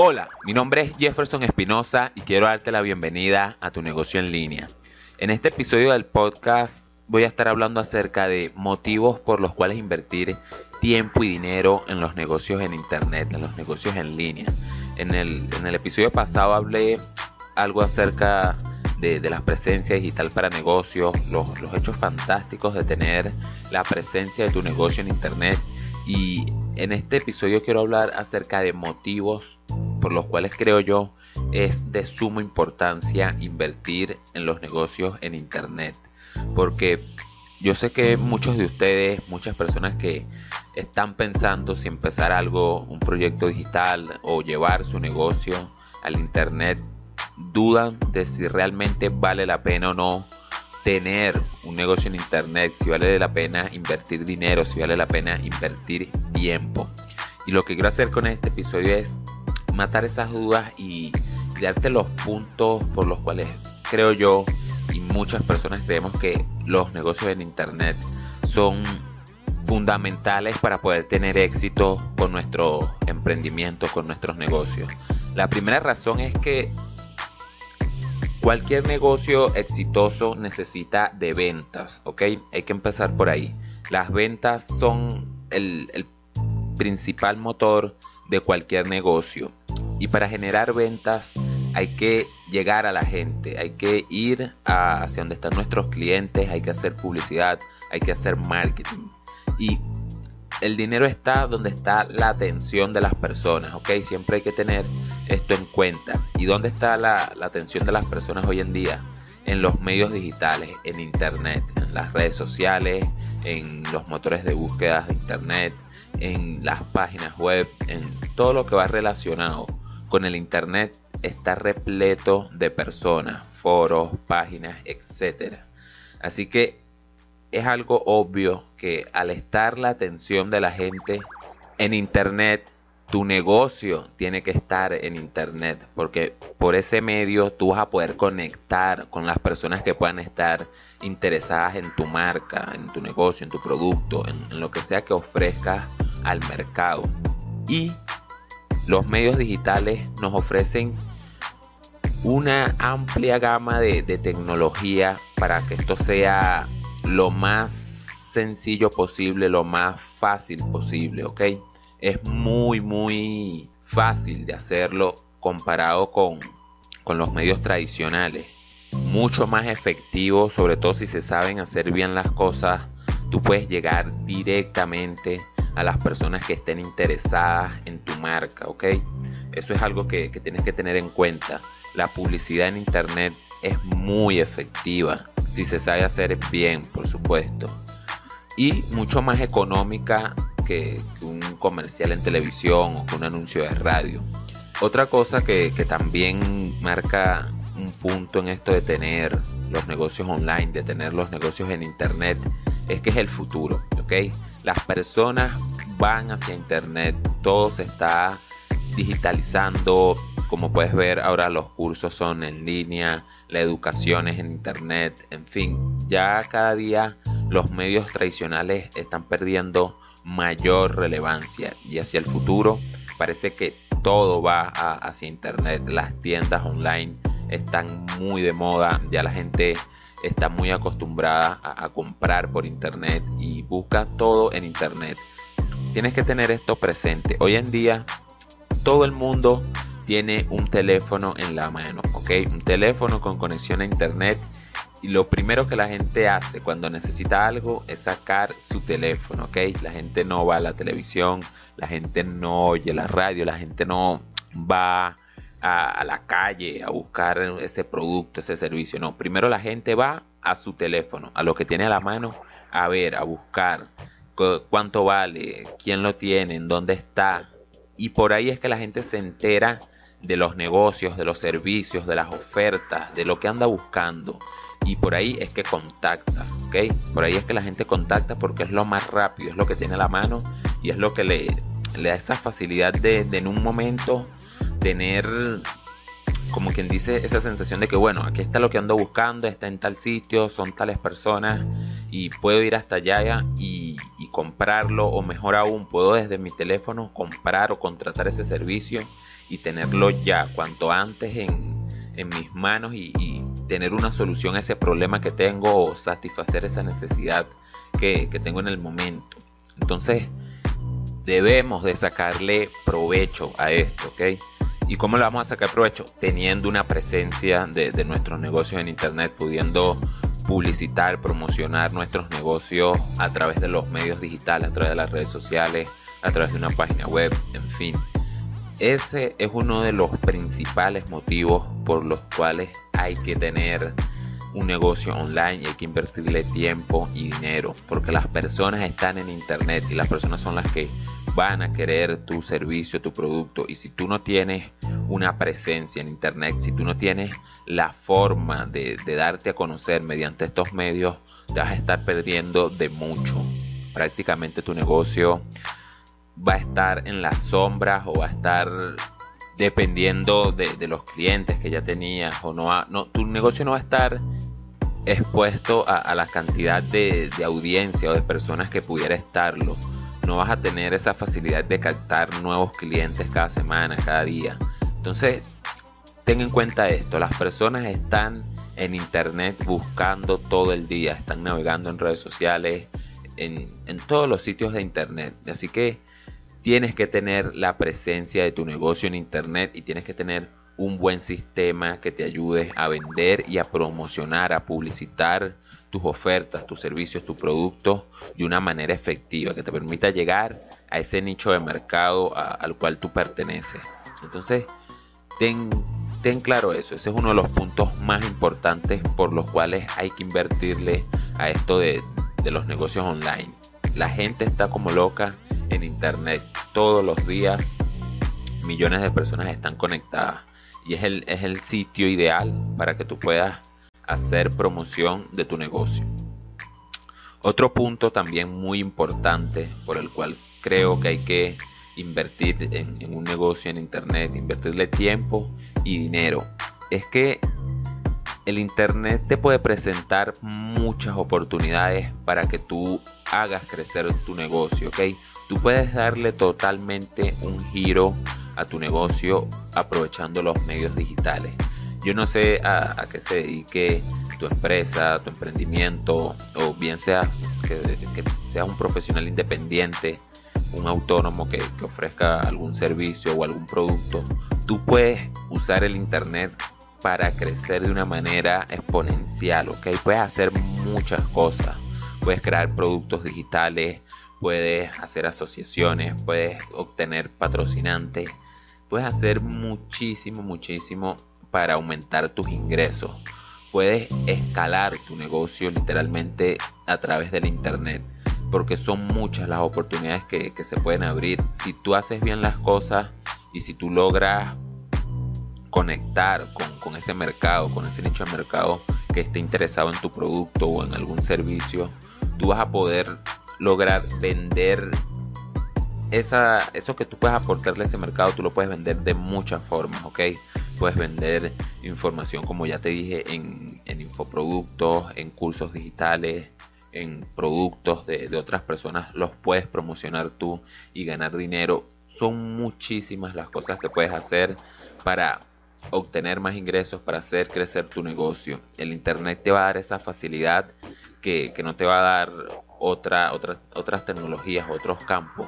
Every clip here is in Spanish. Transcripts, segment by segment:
Hola, mi nombre es Jefferson Espinosa y quiero darte la bienvenida a tu negocio en línea. En este episodio del podcast voy a estar hablando acerca de motivos por los cuales invertir tiempo y dinero en los negocios en Internet, en los negocios en línea. En el, episodio pasado hablé algo acerca de, la presencia digital para negocios, los, los hechos fantásticos de tener la presencia de tu negocio en Internet y en este episodio quiero hablar acerca de motivos por los cuales creo yo es de suma importancia invertir en los negocios en Internet. Porque yo sé que muchos de ustedes, muchas personas que están pensando si empezar algo, un proyecto digital o llevar su negocio al Internet, dudan de si realmente vale la pena o no tener un negocio en internet, si vale la pena invertir dinero, si vale la pena invertir tiempo. Y lo que quiero hacer con este episodio es matar esas dudas y darte los puntos por los cuales creo yo y muchas personas creemos que los negocios en internet son fundamentales para poder tener éxito con nuestro emprendimiento, con nuestros negocios. La primera razón es que Cualquier negocio exitoso necesita de ventas, ¿ok? Hay que empezar por ahí. Las ventas son el, principal motor de cualquier negocio. Y para generar ventas hay que llegar a la gente, hay que ir hacia donde están nuestros clientes, hay que hacer publicidad, hay que hacer marketing. Y el dinero está donde está la atención de las personas, ¿ok? Siempre hay que tener esto en cuenta. ¿Y dónde está la, atención de las personas hoy en día? En los medios digitales, en Internet, en las redes sociales, en los motores de búsqueda de Internet, en las páginas web, en todo lo que va relacionado con el Internet está repleto de personas, foros, páginas, etc. Así que es algo obvio que al estar la atención de la gente en Internet, tu negocio tiene que estar en Internet, porque por ese medio tú vas a poder conectar con las personas que puedan estar interesadas en tu marca, en tu negocio, en tu producto, en, lo que sea que ofrezcas al mercado. Y los medios digitales nos ofrecen una amplia gama de, de tecnología para que esto sea lo más sencillo posible, lo más fácil posible, ¿ok? Es muy, muy fácil de hacerlo comparado con, con los medios tradicionales. Mucho más efectivo, sobre todo si se saben hacer bien las cosas. Tú puedes llegar directamente a las personas que estén interesadas en tu marca, ¿ok? Eso es algo que, que tienes que tener en cuenta. La publicidad en Internet es muy efectiva si se sabe hacer bien, por supuesto. Y mucho más económica que, un comercial en televisión o que un anuncio de radio. Otra cosa que, también marca un punto en esto de tener los negocios online, de tener los negocios en internet, es que es el futuro, ¿ok? Las personas van hacia internet, todo se está digitalizando, como puedes ver, ahora los cursos son en línea, la educación es en internet, en fin, ya cada día los medios tradicionales están perdiendo mayor relevancia y hacia el futuro parece que todo va hacia internet, las tiendas online están muy de moda, ya la gente está muy acostumbrada a comprar por internet y busca todo en internet. Tienes que tener esto presente. Hoy en día todo el mundo tiene un teléfono en la mano, ¿ok? Un teléfono con conexión a internet y lo primero que la gente hace cuando necesita algo es sacar su teléfono, ¿ok? La gente no va a la televisión, la gente no oye la radio, la gente no va a, la calle a buscar ese producto, ese servicio, no. Primero la gente va a su teléfono, a lo que tiene a la mano, a ver, a buscar cuánto vale, quién lo tiene, en dónde está. Y por ahí es que la gente se entera de los negocios, de los servicios, de las ofertas, de lo que anda buscando. Y por ahí es que contacta, ¿ok? Por ahí es que la gente contacta porque es lo más rápido, es lo que tiene a la mano y es lo que le, le da esa facilidad de, en un momento tener como quien dice esa sensación de que bueno, aquí está lo que ando buscando, está en tal sitio, son tales personas y puedo ir hasta allá y, comprarlo o mejor aún puedo desde mi teléfono comprar o contratar ese servicio y tenerlo ya cuanto antes en, mis manos y, y, tener una solución a ese problema que tengo o satisfacer esa necesidad que, que tengo en el momento. Entonces debemos de sacarle provecho a esto, ¿ok? ¿Y cómo le vamos a sacar provecho? Teniendo una presencia de, nuestros negocios en Internet, pudiendo publicitar, promocionar nuestros negocios a través de los medios digitales, a través de las redes sociales, a través de una página web, en fin. Ese es uno de los principales motivos por los cuales hay que tener un negocio online y hay que invertirle tiempo y dinero porque las personas están en internet y las personas son las que van a querer tu servicio, tu producto y si tú no tienes una presencia en internet, si tú no tienes la forma de, darte a conocer mediante estos medios, te vas a estar perdiendo de mucho. Prácticamente tu negocio va a estar en las sombras o va a estar dependiendo de, los clientes que ya tenías o no, no, tu negocio no va a estar expuesto a, la cantidad de, audiencia o de personas que pudiera estarlo. No vas a tener esa facilidad de captar nuevos clientes cada semana, cada día. Entonces, ten en cuenta esto, las personas están en internet buscando todo el día, están navegando en redes sociales, en, en todos los sitios de internet. Así que tienes que tener la presencia de tu negocio en internet y tienes que tener un buen sistema que te ayude a vender y a promocionar, a publicitar tus ofertas, tus servicios, tus productos de una manera efectiva, que te permita llegar a ese nicho de mercado al cual tú perteneces. Entonces, ten, claro eso, ese es uno de los puntos más importantes por los cuales hay que invertirle a esto de los negocios online. La gente está como loca en internet todos los días millones de personas están conectadas y es el, es el sitio ideal para que tú puedas hacer promoción de tu negocio. Otro punto también muy importante por el cual creo que hay que invertir en, un negocio en internet, invertirle tiempo y dinero, es que el internet te puede presentar muchas oportunidades para que tú hagas crecer tu negocio, ¿ok? Tú puedes darle totalmente un giro a tu negocio aprovechando los medios digitales. Yo no sé a, qué se dedique tu empresa, tu emprendimiento, o bien sea que, seas un profesional independiente, un autónomo que, que ofrezca algún servicio o algún producto. Tú puedes usar el Internet para crecer de una manera exponencial, ¿ok? Puedes hacer muchas cosas. Puedes crear productos digitales, puedes hacer asociaciones, puedes obtener patrocinantes, puedes hacer muchísimo, muchísimo para aumentar tus ingresos. Puedes escalar tu negocio literalmente a través del internet, porque son muchas las oportunidades que, se pueden abrir. Si tú haces bien las cosas y si tú logras conectar con, con ese mercado, con ese nicho de mercado que esté interesado en tu producto o en algún servicio, tú vas a poder lograr vender esa, eso que tú puedes aportarle a ese mercado, tú lo puedes vender de muchas formas, ¿ok? Puedes vender información, como ya te dije, en, infoproductos, en cursos digitales, en productos de, de, otras personas, los puedes promocionar tú y ganar dinero. Son muchísimas las cosas que puedes hacer para obtener más ingresos, para hacer crecer tu negocio. El Internet te va a dar esa facilidad que, no te va a dar otra, otras tecnologías, otros campos.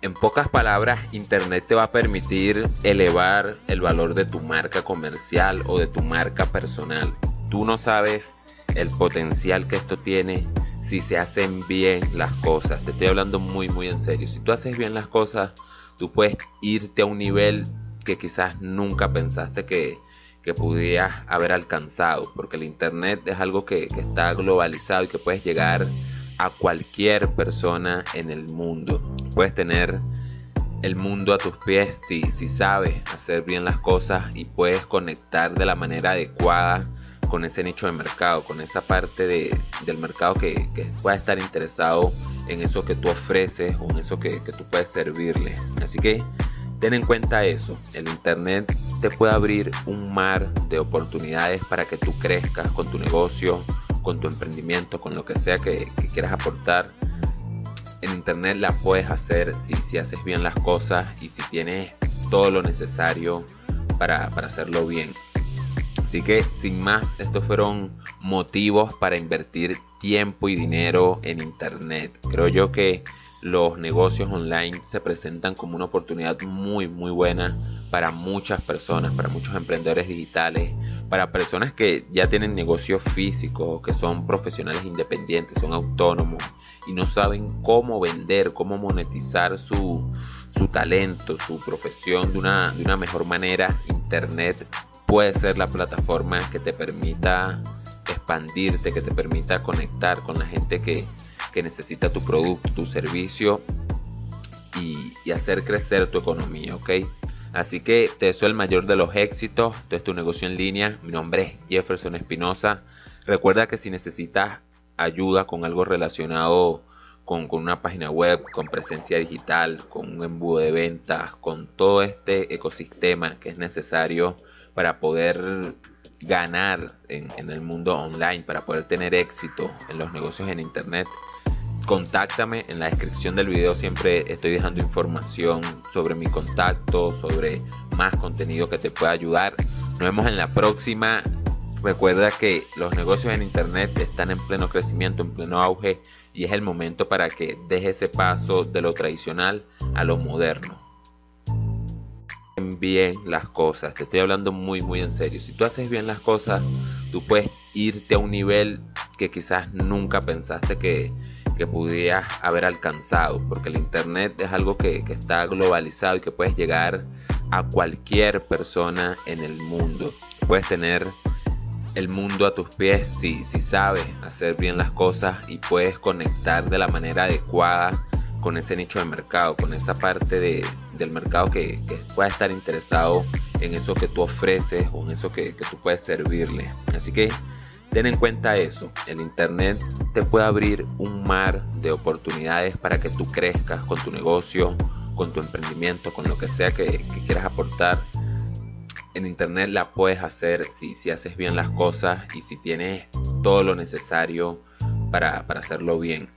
En pocas palabras, Internet te va a permitir elevar el valor de tu marca comercial o de tu marca personal. Tú no sabes el potencial que esto tiene si se hacen bien las cosas. Te estoy hablando muy, muy en serio. Si tú haces bien las cosas, tú puedes irte a un nivel que quizás nunca pensaste que, que pudieras haber alcanzado, porque el Internet es algo que, está globalizado y que puedes llegar a cualquier persona en el mundo. Puedes tener el mundo a tus pies si, si sabes hacer bien las cosas y puedes conectar de la manera adecuada con ese nicho de mercado, con esa parte de, del mercado que, que, pueda estar interesado en eso que tú ofreces o en eso que, que tú puedes servirle. Así que ten en cuenta eso, el Internet te puede abrir un mar de oportunidades para que tú crezcas con tu negocio, con tu emprendimiento, con lo que sea que, quieras aportar. En Internet la puedes hacer si, si, haces bien las cosas y si tienes todo lo necesario para, para hacerlo bien. Así que sin más, estos fueron motivos para invertir tiempo y dinero en Internet. Creo yo que los negocios online se presentan como una oportunidad muy muy buena para muchas personas, para muchos emprendedores digitales, para personas que ya tienen negocios físicos, que son profesionales independientes, son autónomos y no saben cómo vender, cómo monetizar su, talento, su profesión de una, de una mejor manera. Internet puede ser la plataforma que te permita expandirte, que te permita conectar con la gente que, necesita tu producto, tu servicio y, hacer crecer tu economía, ¿ok? Así que te deseo el mayor de los éxitos. Esto es tu negocio en línea. Mi nombre es Jefferson Espinosa. Recuerda que si necesitas ayuda con algo relacionado con, con, una página web, con presencia digital, con un embudo de ventas, con todo este ecosistema que es necesario para poder ganar en, el mundo online, para poder tener éxito en los negocios en Internet, contáctame en la descripción del video siempre estoy dejando información sobre mi contacto sobre más contenido que te pueda ayudar nos vemos en la próxima recuerda que los negocios en internet están en pleno crecimiento en pleno auge y es el momento para que dejes ese paso de lo tradicional a lo moderno bien las cosas. Te estoy hablando muy, muy en serio. Si tú haces bien las cosas, tú puedes irte a un nivel que quizás nunca pensaste que, que pudieras haber alcanzado. Porque el Internet es algo que, que está globalizado y que puedes llegar a cualquier persona en el mundo. Puedes tener el mundo a tus pies si, si sabes hacer bien las cosas y puedes conectar de la manera adecuada con ese nicho de mercado, con esa parte de, del mercado que, pueda estar interesado en eso que tú ofreces o en eso que, que tú puedes servirle. Así que ten en cuenta eso, el Internet te puede abrir un mar de oportunidades para que tú crezcas con tu negocio, con tu emprendimiento, con lo que sea que, quieras aportar. En Internet la puedes hacer si, si, haces bien las cosas y si tienes todo lo necesario para, para hacerlo bien.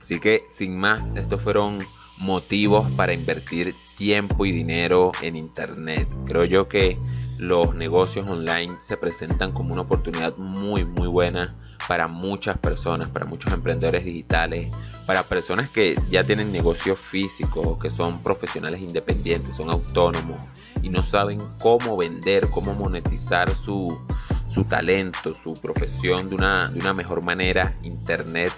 Así que sin más, estos fueron motivos para invertir tiempo y dinero en Internet. Creo yo que los negocios online se presentan como una oportunidad muy muy buena para muchas personas, para muchos emprendedores digitales, para personas que ya tienen negocios físicos, que son profesionales independientes, son autónomos y no saben cómo vender, cómo monetizar su, su talento, su profesión de una, de una mejor manera. Internet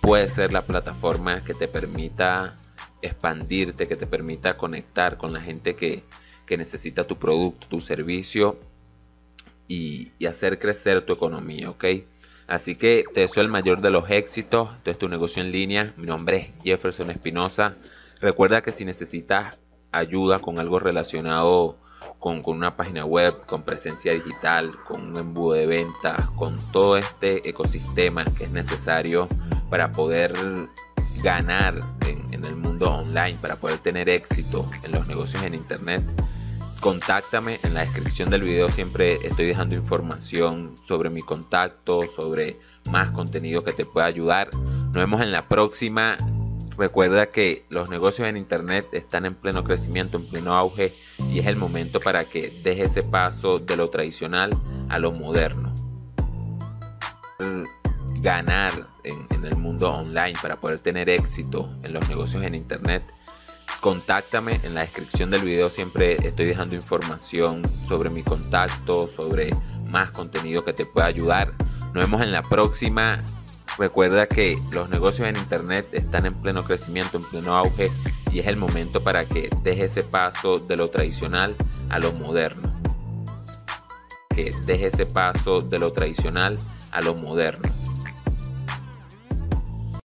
puede ser la plataforma que te permita expandirte, que te permita conectar con la gente que, necesita tu producto, tu servicio y, hacer crecer tu economía, ¿ok? Así que te deseo el mayor de los éxitos. Esto es tu negocio en línea. Mi nombre es Jefferson Espinosa. Recuerda que si necesitas ayuda con algo relacionado con, con, una página web, con presencia digital, con un embudo de ventas, con todo este ecosistema que es necesario para poder ganar en, el mundo online, para poder tener éxito en los negocios en internet, contáctame en la descripción del video. Siempre estoy dejando información sobre mi contacto sobre más contenido que te pueda ayudar. Nos vemos en la próxima. Recuerda que los negocios en internet están en pleno crecimiento en pleno auge y es el momento para que dejes ese paso de lo tradicional a lo moderno ganar en, el mundo online, para poder tener éxito en los negocios en internet, contáctame en la descripción del video. Siempre estoy dejando información sobre mi contacto sobre más contenido que te pueda ayudar. Nos vemos en la próxima. Recuerda que los negocios en internet están en pleno crecimiento en pleno auge y es el momento para que dejes ese paso de lo tradicional a lo moderno. Que deje ese paso de lo tradicional a lo moderno